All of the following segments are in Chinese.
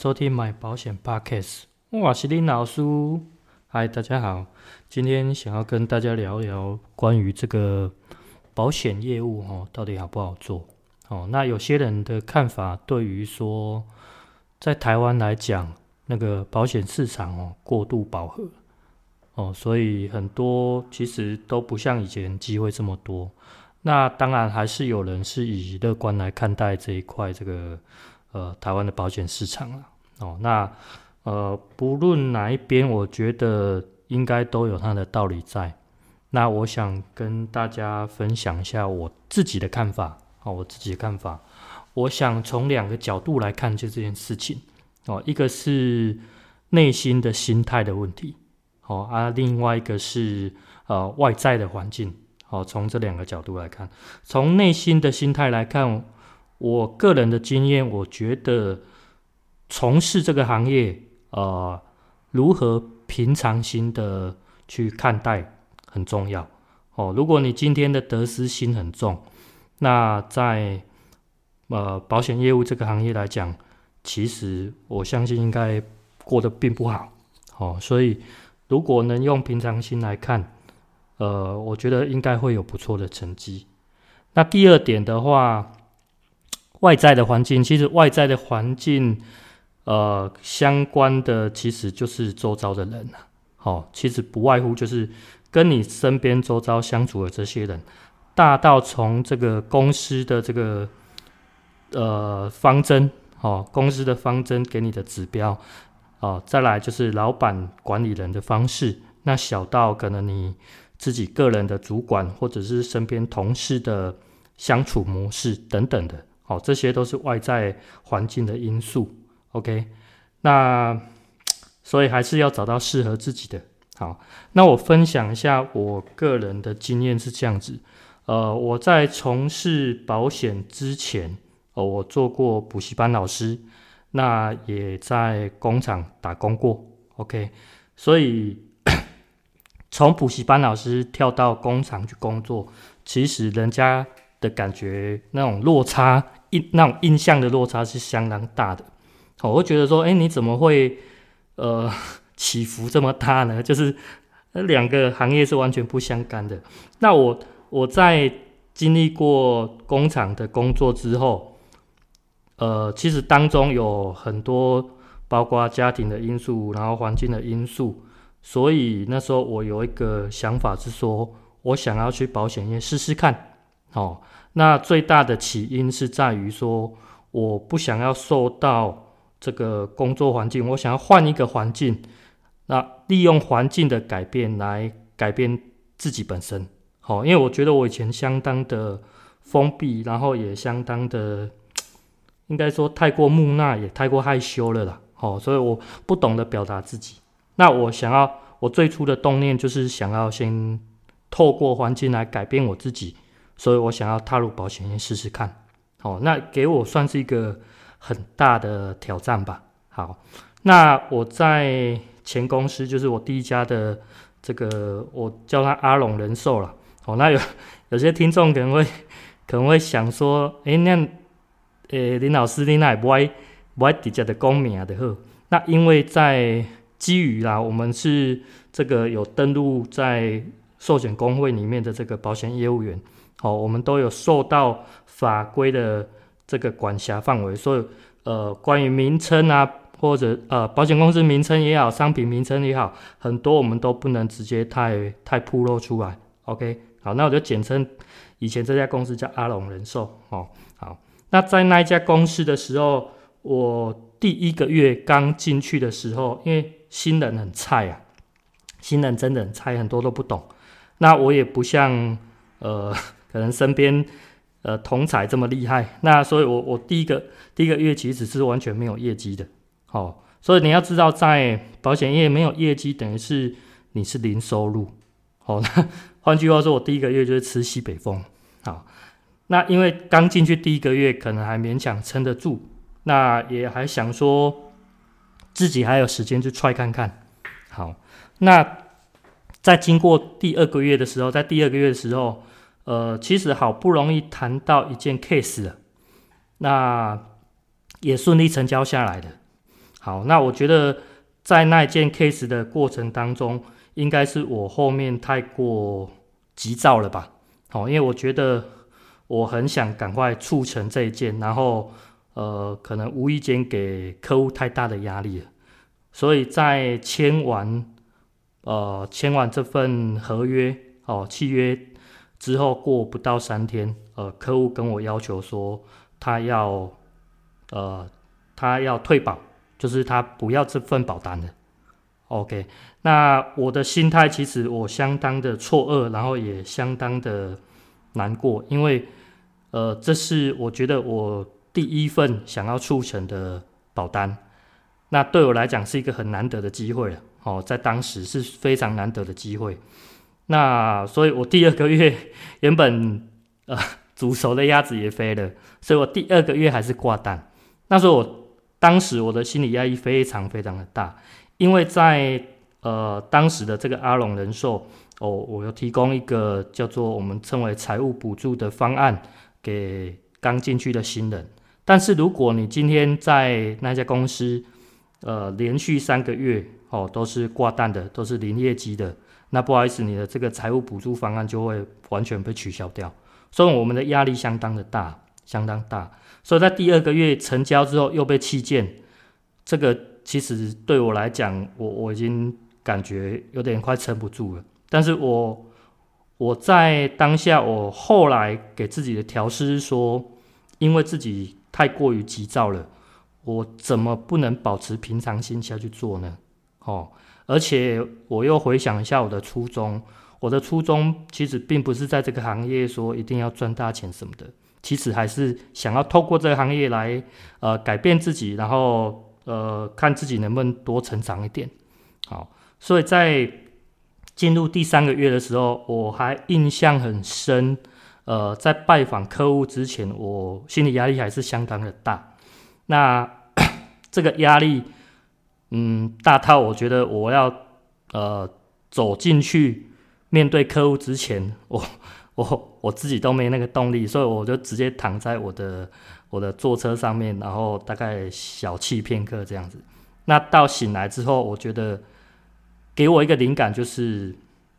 收听买保险 Podcast，我是林老师。嗨，大家好，今天想要跟大家聊聊关于这个保险业务哦，到底好不好做？哦，那有些人的看法，对于说在台湾来讲，那个保险市场哦过度饱和哦，所以很多其实都不像以前机会这么多。那当然还是有人是以乐观来看待这一块这个呃台湾的保险市场了。哦，那呃不论哪一边，我觉得应该都有它的道理在。那我想跟大家分享一下我自己的看法。哦，我自己的看法，我想从两个角度来看就这件事情。哦，一个是内心的心态的问题。哦啊，另外一个是呃外在的环境。好，从这两个角度来看，从内心的心态来看，我个人的经验，我觉得从事这个行业，呃，如何平常心的去看待很重要。哦，如果你今天的得失心很重，那在呃保险业务这个行业来讲，其实我相信应该过得并不好。哦，所以如果能用平常心来看。呃，我觉得应该会有不错的成绩。那第二点的话，外在的环境，其实外在的环境，呃，相关的其实就是周遭的人好，哦，其实不外乎就是跟你身边周遭相处的这些人，大到从这个公司的这个呃方针，哦，公司的方针给你的指标，哦，再来就是老板管理人的方式，那小到可能你。自己个人的主管，或者是身边同事的相处模式等等的，好，这些都是外在环境的因素。OK，那所以还是要找到适合自己的。好，那我分享一下我个人的经验是这样子。呃，我在从事保险之前，哦，我做过补习班老师，那也在工厂打工过。OK，所以。从补习班老师跳到工厂去工作，其实人家的感觉那种落差，印那种印象的落差是相当大的。我会觉得说，哎，你怎么会呃起伏这么大呢？就是两个行业是完全不相干的。那我我在经历过工厂的工作之后，呃，其实当中有很多包括家庭的因素，然后环境的因素。所以那时候我有一个想法是说，我想要去保险业试试看。哦，那最大的起因是在于说，我不想要受到这个工作环境，我想要换一个环境。那利用环境的改变来改变自己本身。好，因为我觉得我以前相当的封闭，然后也相当的，应该说太过木讷，也太过害羞了啦。好，所以我不懂得表达自己。那我想要，我最初的动念就是想要先透过环境来改变我自己，所以我想要踏入保险业试试看。好，那给我算是一个很大的挑战吧。好，那我在前公司，就是我第一家的这个，我叫他阿龙人寿了。好，那有有些听众可能会可能会想说，诶，那诶林老师，你那不爱不爱直接的讲名的好？那因为在基于啦，我们是这个有登录在寿险公会里面的这个保险业务员，好，我们都有受到法规的这个管辖范围，所以呃，关于名称啊，或者呃，保险公司名称也好，商品名称也好，很多我们都不能直接太太暴露出来。OK，好，那我就简称以前这家公司叫阿龙人寿，哦，好，那在那一家公司的时候，我第一个月刚进去的时候，因为新人很菜啊，新人真的很菜，很多都不懂。那我也不像呃，可能身边呃同侪这么厉害。那所以我我第一个第一个月其实是完全没有业绩的。好、哦，所以你要知道，在保险业没有业绩，等于是你是零收入。好、哦，那换句话说，我第一个月就是吃西北风。好，那因为刚进去第一个月，可能还勉强撑得住，那也还想说。自己还有时间去踹看看，好，那在经过第二个月的时候，在第二个月的时候，呃，其实好不容易谈到一件 case 了，那也顺利成交下来的，好，那我觉得在那件 case 的过程当中，应该是我后面太过急躁了吧？好，因为我觉得我很想赶快促成这一件，然后呃，可能无意间给客户太大的压力了，所以在签完呃签完这份合约哦契约之后，过不到三天，呃，客户跟我要求说他要呃他要退保。就是他不要这份保单了，OK。那我的心态其实我相当的错愕，然后也相当的难过，因为呃，这是我觉得我第一份想要促成的保单，那对我来讲是一个很难得的机会了，哦，在当时是非常难得的机会。那所以我第二个月 原本呃煮熟的鸭子也飞了，所以我第二个月还是挂单。那时候我。当时我的心理压力非常非常的大，因为在呃当时的这个阿龙人寿哦，我有提供一个叫做我们称为财务补助的方案给刚进去的新人。但是如果你今天在那家公司呃连续三个月哦都是挂单的，都是零业绩的，那不好意思，你的这个财务补助方案就会完全被取消掉。所以我们的压力相当的大，相当大。所以在第二个月成交之后又被弃件，这个其实对我来讲，我我已经感觉有点快撑不住了。但是我我在当下，我后来给自己的调试说，因为自己太过于急躁了，我怎么不能保持平常心下去做呢？哦，而且我又回想一下我的初衷，我的初衷其实并不是在这个行业说一定要赚大钱什么的。其实还是想要透过这个行业来，呃，改变自己，然后呃，看自己能不能多成长一点。好，所以在进入第三个月的时候，我还印象很深。呃，在拜访客户之前，我心理压力还是相当的大。那 这个压力，嗯，大套我觉得我要呃走进去面对客户之前，我。我我自己都没那个动力，所以我就直接躺在我的我的坐车上面，然后大概小憩片刻这样子。那到醒来之后，我觉得给我一个灵感，就是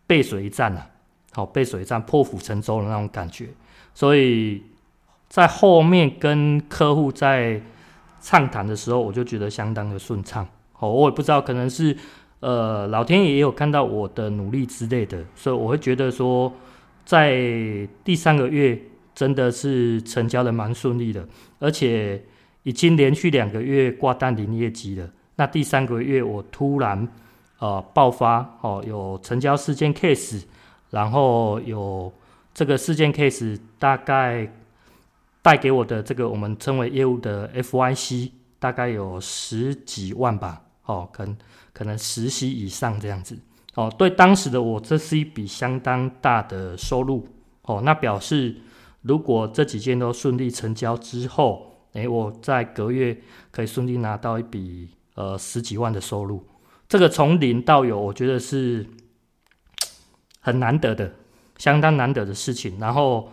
背水一战啊，好，背水一战，破釜沉舟的那种感觉。所以在后面跟客户在畅谈的时候，我就觉得相当的顺畅。哦，我也不知道，可能是呃老天爷也有看到我的努力之类的，所以我会觉得说。在第三个月，真的是成交的蛮顺利的，而且已经连续两个月挂单零业绩了。那第三个月，我突然呃爆发哦，有成交四件 case，然后有这个四件 case 大概带给我的这个我们称为业务的 FYC，大概有十几万吧，哦，可能可能十息以上这样子。哦，对当时的我，这是一笔相当大的收入。哦，那表示如果这几件都顺利成交之后，诶，我在隔月可以顺利拿到一笔呃十几万的收入。这个从零到有，我觉得是很难得的，相当难得的事情。然后，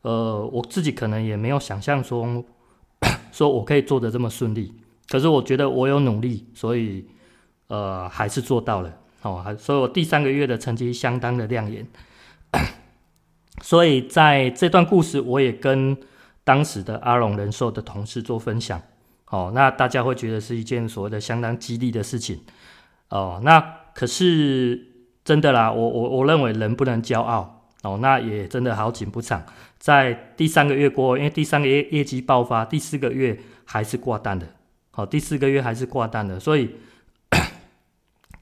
呃，我自己可能也没有想象中 说我可以做的这么顺利。可是我觉得我有努力，所以呃还是做到了。哦，还所以我第三个月的成绩相当的亮眼，所以在这段故事，我也跟当时的阿龙人寿的同事做分享。哦，那大家会觉得是一件所谓的相当激励的事情。哦，那可是真的啦，我我我认为人不能骄傲。哦，那也真的好景不长，在第三个月过后，因为第三个月业绩爆发，第四个月还是挂单的。好，第四个月还是挂单的，所以。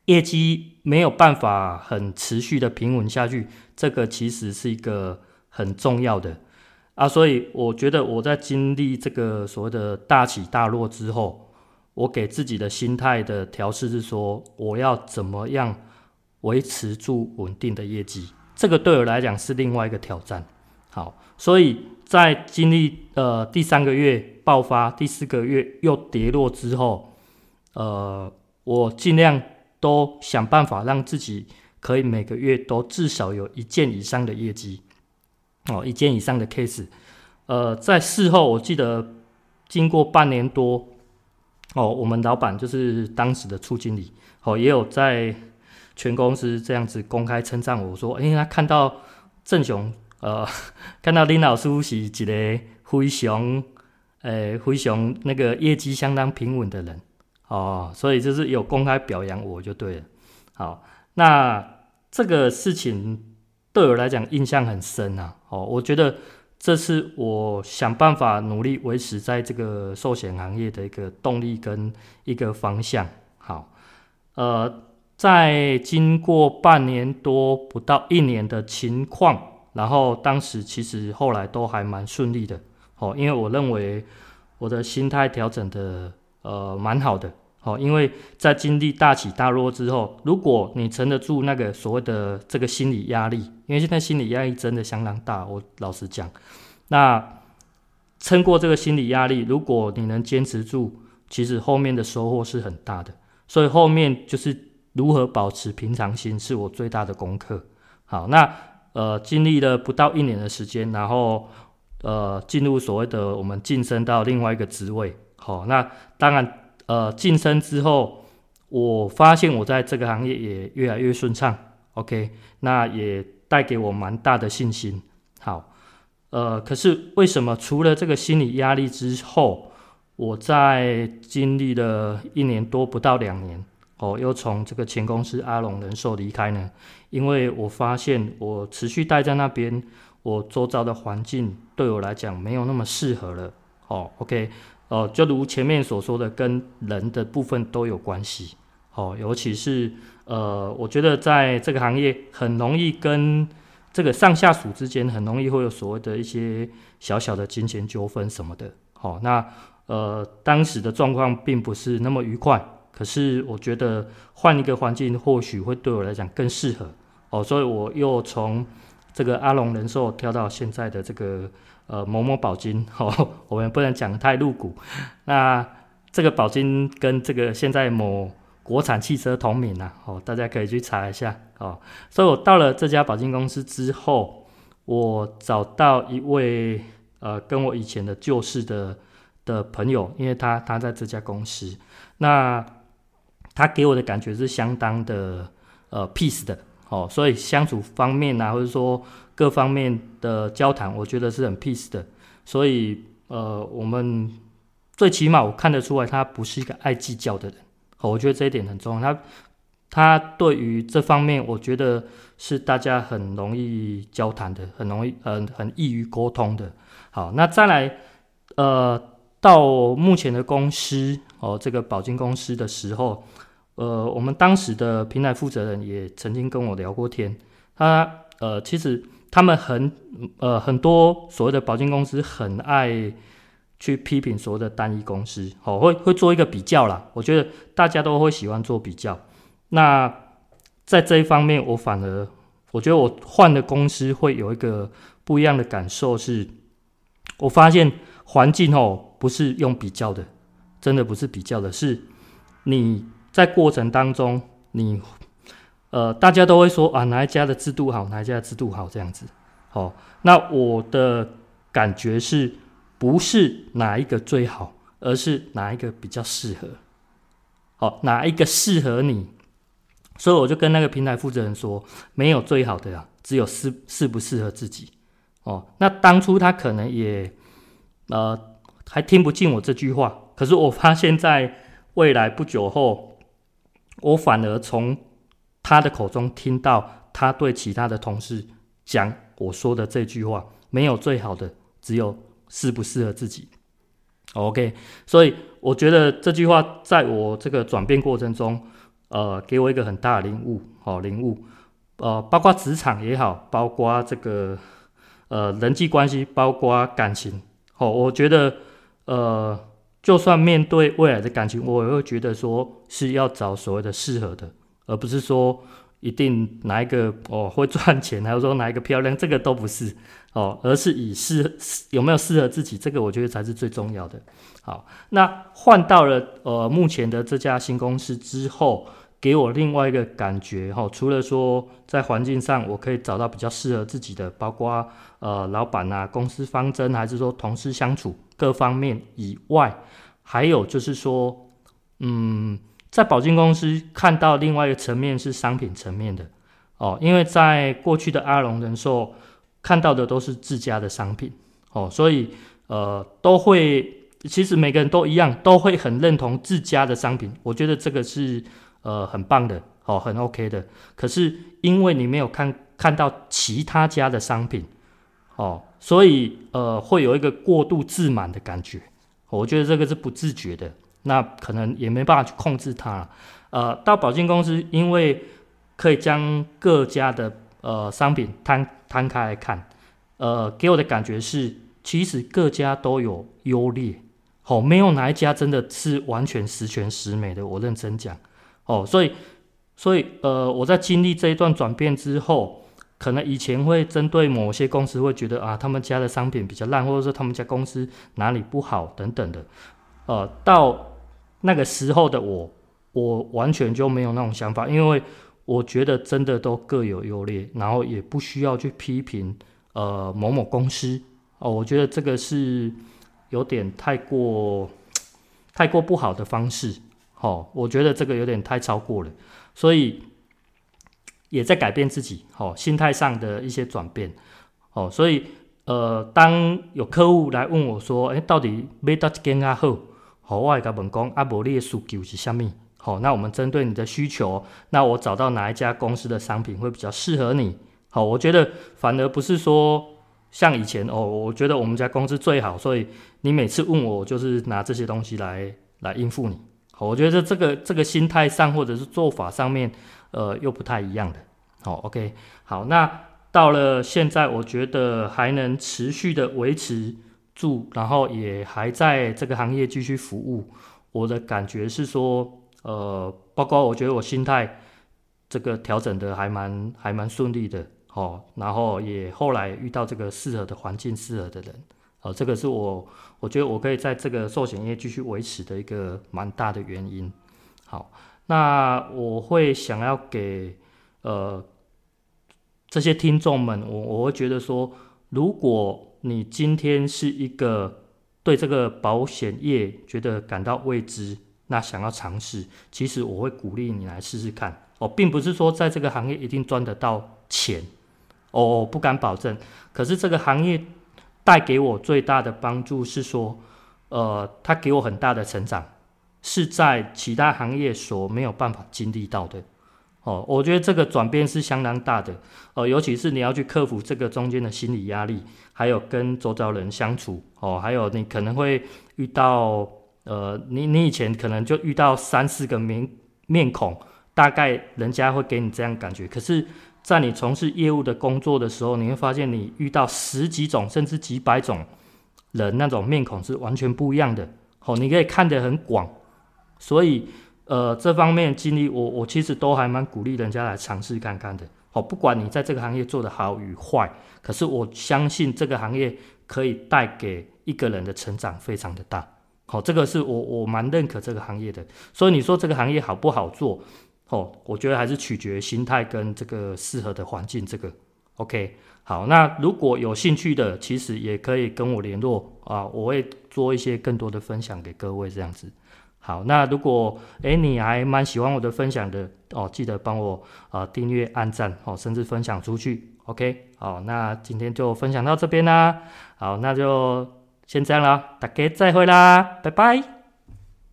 业绩没有办法很持续的平稳下去，这个其实是一个很重要的啊，所以我觉得我在经历这个所谓的大起大落之后，我给自己的心态的调试是说，我要怎么样维持住稳定的业绩，这个对我来讲是另外一个挑战。好，所以在经历呃第三个月爆发，第四个月又跌落之后，呃，我尽量。都想办法让自己可以每个月都至少有一件以上的业绩，哦，一件以上的 case。呃，在事后我记得经过半年多，哦，我们老板就是当时的处经理，哦，也有在全公司这样子公开称赞我说，哎，他看到郑雄，呃，看到林老师是一个非常，呃，非常那个业绩相当平稳的人，哦，所以就是有公开表扬我就对了。好，那这个事情对我来讲印象很深啊，哦，我觉得。这是我想办法努力维持在这个寿险行业的一个动力跟一个方向。好，呃，在经过半年多不到一年的情况，然后当时其实后来都还蛮顺利的。哦，因为我认为我的心态调整的呃蛮好的。哦，因为在经历大起大落之后，如果你撑得住那个所谓的这个心理压力，因为现在心理压力真的相当大，我老实讲，那撑过这个心理压力，如果你能坚持住，其实后面的收获是很大的。所以后面就是如何保持平常心，是我最大的功课。好，那呃，经历了不到一年的时间，然后呃，进入所谓的我们晋升到另外一个职位。好，那当然。呃，晋升之后，我发现我在这个行业也越来越顺畅。OK，那也带给我蛮大的信心。好，呃，可是为什么除了这个心理压力之后，我在经历了一年多不到两年，哦，又从这个前公司阿龙人寿离开呢？因为我发现我持续待在那边，我周遭的环境对我来讲没有那么适合了。哦，OK。哦，就如前面所说的，跟人的部分都有关系。哦，尤其是呃，我觉得在这个行业很容易跟这个上下属之间很容易会有所谓的一些小小的金钱纠纷什么的。哦，那呃，当时的状况并不是那么愉快。可是我觉得换一个环境或许会对我来讲更适合。哦，所以我又从这个阿龙人寿跳到现在的这个。呃，某某保金，哦，我们不能讲太露骨。那这个保金跟这个现在某国产汽车同名啊，哦，大家可以去查一下哦。所以我到了这家保金公司之后，我找到一位呃，跟我以前的旧事的的朋友，因为他他在这家公司，那他给我的感觉是相当的呃 peace 的。哦，所以相处方面啊，或者说各方面的交谈，我觉得是很 peace 的。所以，呃，我们最起码我看得出来，他不是一个爱计较的人。哦，我觉得这一点很重要。他他对于这方面，我觉得是大家很容易交谈的，很容易，很很易于沟通的。好，那再来，呃，到目前的公司哦，这个保金公司的时候。呃，我们当时的平台负责人也曾经跟我聊过天，他呃，其实他们很呃很多所谓的保金公司很爱去批评所谓的单一公司，好、哦，会会做一个比较啦。我觉得大家都会喜欢做比较。那在这一方面，我反而我觉得我换的公司会有一个不一样的感受是，我发现环境哦不是用比较的，真的不是比较的，是你。在过程当中，你呃，大家都会说啊，哪一家的制度好，哪一家的制度好，这样子。好、哦，那我的感觉是不是哪一个最好，而是哪一个比较适合？好、哦，哪一个适合你？所以我就跟那个平台负责人说，没有最好的呀，只有适适不适合自己。哦，那当初他可能也呃还听不进我这句话，可是我发现在未来不久后。我反而从他的口中听到他对其他的同事讲我说的这句话：没有最好的，只有适不适合自己。OK，所以我觉得这句话在我这个转变过程中，呃，给我一个很大的领悟。好、领悟，呃，包括职场也好，包括这个呃人际关系，包括感情。好、我觉得呃。就算面对未来的感情，我也会觉得说是要找所谓的适合的，而不是说一定哪一个哦会赚钱，还有说哪一个漂亮，这个都不是 哦，而是以适有没有适合自己，这个我觉得才是最重要的。好，那换到了呃目前的这家新公司之后，给我另外一个感觉哈、除了说在环境上我可以找到比较适合自己的，包括呃老板啊、公司方针，还是说同事相处。各方面以外，还有就是说，嗯，在保经公司看到另外一个层面是商品层面的哦，因为在过去的阿龙人寿看到的都是自家的商品哦，所以呃都会。其实每个人都一样，都会很认同自家的商品。我觉得这个是呃很棒的，哦，很 OK 的。可是因为你没有看看到其他家的商品，哦，所以呃会有一个过度自满的感觉。我觉得这个是不自觉的，那可能也没办法去控制它。呃，到保经公司，因为可以将各家的呃商品摊摊开来看，呃，给我的感觉是，其实各家都有优劣。哦，没有哪一家真的是完全十全十美的，我认真讲。哦，所以，所以，呃，我在经历这一段转变之后，可能以前会针对某些公司会觉得啊，他们家的商品比较烂，或者说他们家公司哪里不好等等的。呃，到那个时候的我，我完全就没有那种想法，因为我觉得真的都各有优劣，然后也不需要去批评呃某某公司。哦，我觉得这个是。有点太过，太过不好的方式，哦，我觉得这个有点太超过了，所以也在改变自己，哦，心态上的一些转变，哦，所以呃，当有客户来问我说，哎，到底买哪一间较好？好，我会跟他们讲，啊，无你的需求是什么？好，那我们针对你的需求，那我找到哪一家公司的商品会比较适合你？好，我觉得反而不是说。像以前哦，我觉得我们家公司最好，所以你每次问我，就是拿这些东西来来应付你。我觉得这个这个心态上或者是做法上面，呃，又不太一样的。好，OK，好，那到了现在，我觉得还能持续的维持住，然后也还在这个行业继续服务。我的感觉是说，呃，包括我觉得我心态这个调整的还蛮还蛮顺利的。哦，然后也后来遇到这个适合的环境、适合的人，哦，这个是我我觉得我可以在这个寿险业继续维持的一个蛮大的原因。好，那我会想要给呃这些听众们，我我会觉得说，如果你今天是一个对这个保险业觉得感到未知，那想要尝试，其实我会鼓励你来试试看。哦，并不是说在这个行业一定赚得到钱。哦，不敢保证。可是这个行业带给我最大的帮助是说，呃，它给我很大的成长，是在其他行业所没有办法经历到的。哦，我觉得这个转变是相当大的。哦，尤其是你要去克服这个中间的心理压力，还有跟周遭人相处。哦，还有你可能会遇到，呃，你你以前可能就遇到三四个面面孔，大概人家会给你这样感觉。可是在你从事业务的工作的时候，你会发现你遇到十几种甚至几百种人，那种面孔是完全不一样的。好，你可以看得很广，所以呃，这方面经历，我我其实都还蛮鼓励人家来尝试看看的。好，不管你在这个行业做得好与坏，可是我相信这个行业可以带给一个人的成长非常的大。好，这个是我我蛮认可这个行业的。所以你说这个行业好不好做？哦，我觉得还是取决心态跟这个适合的环境。这个，OK，好，那如果有兴趣的，其实也可以跟我联络啊，我会做一些更多的分享给各位这样子。好，那如果诶你还蛮喜欢我的分享的哦，记得帮我啊订阅、按赞哦，甚至分享出去。OK，好，那今天就分享到这边啦。好，那就先这样了，大家再会啦，拜拜。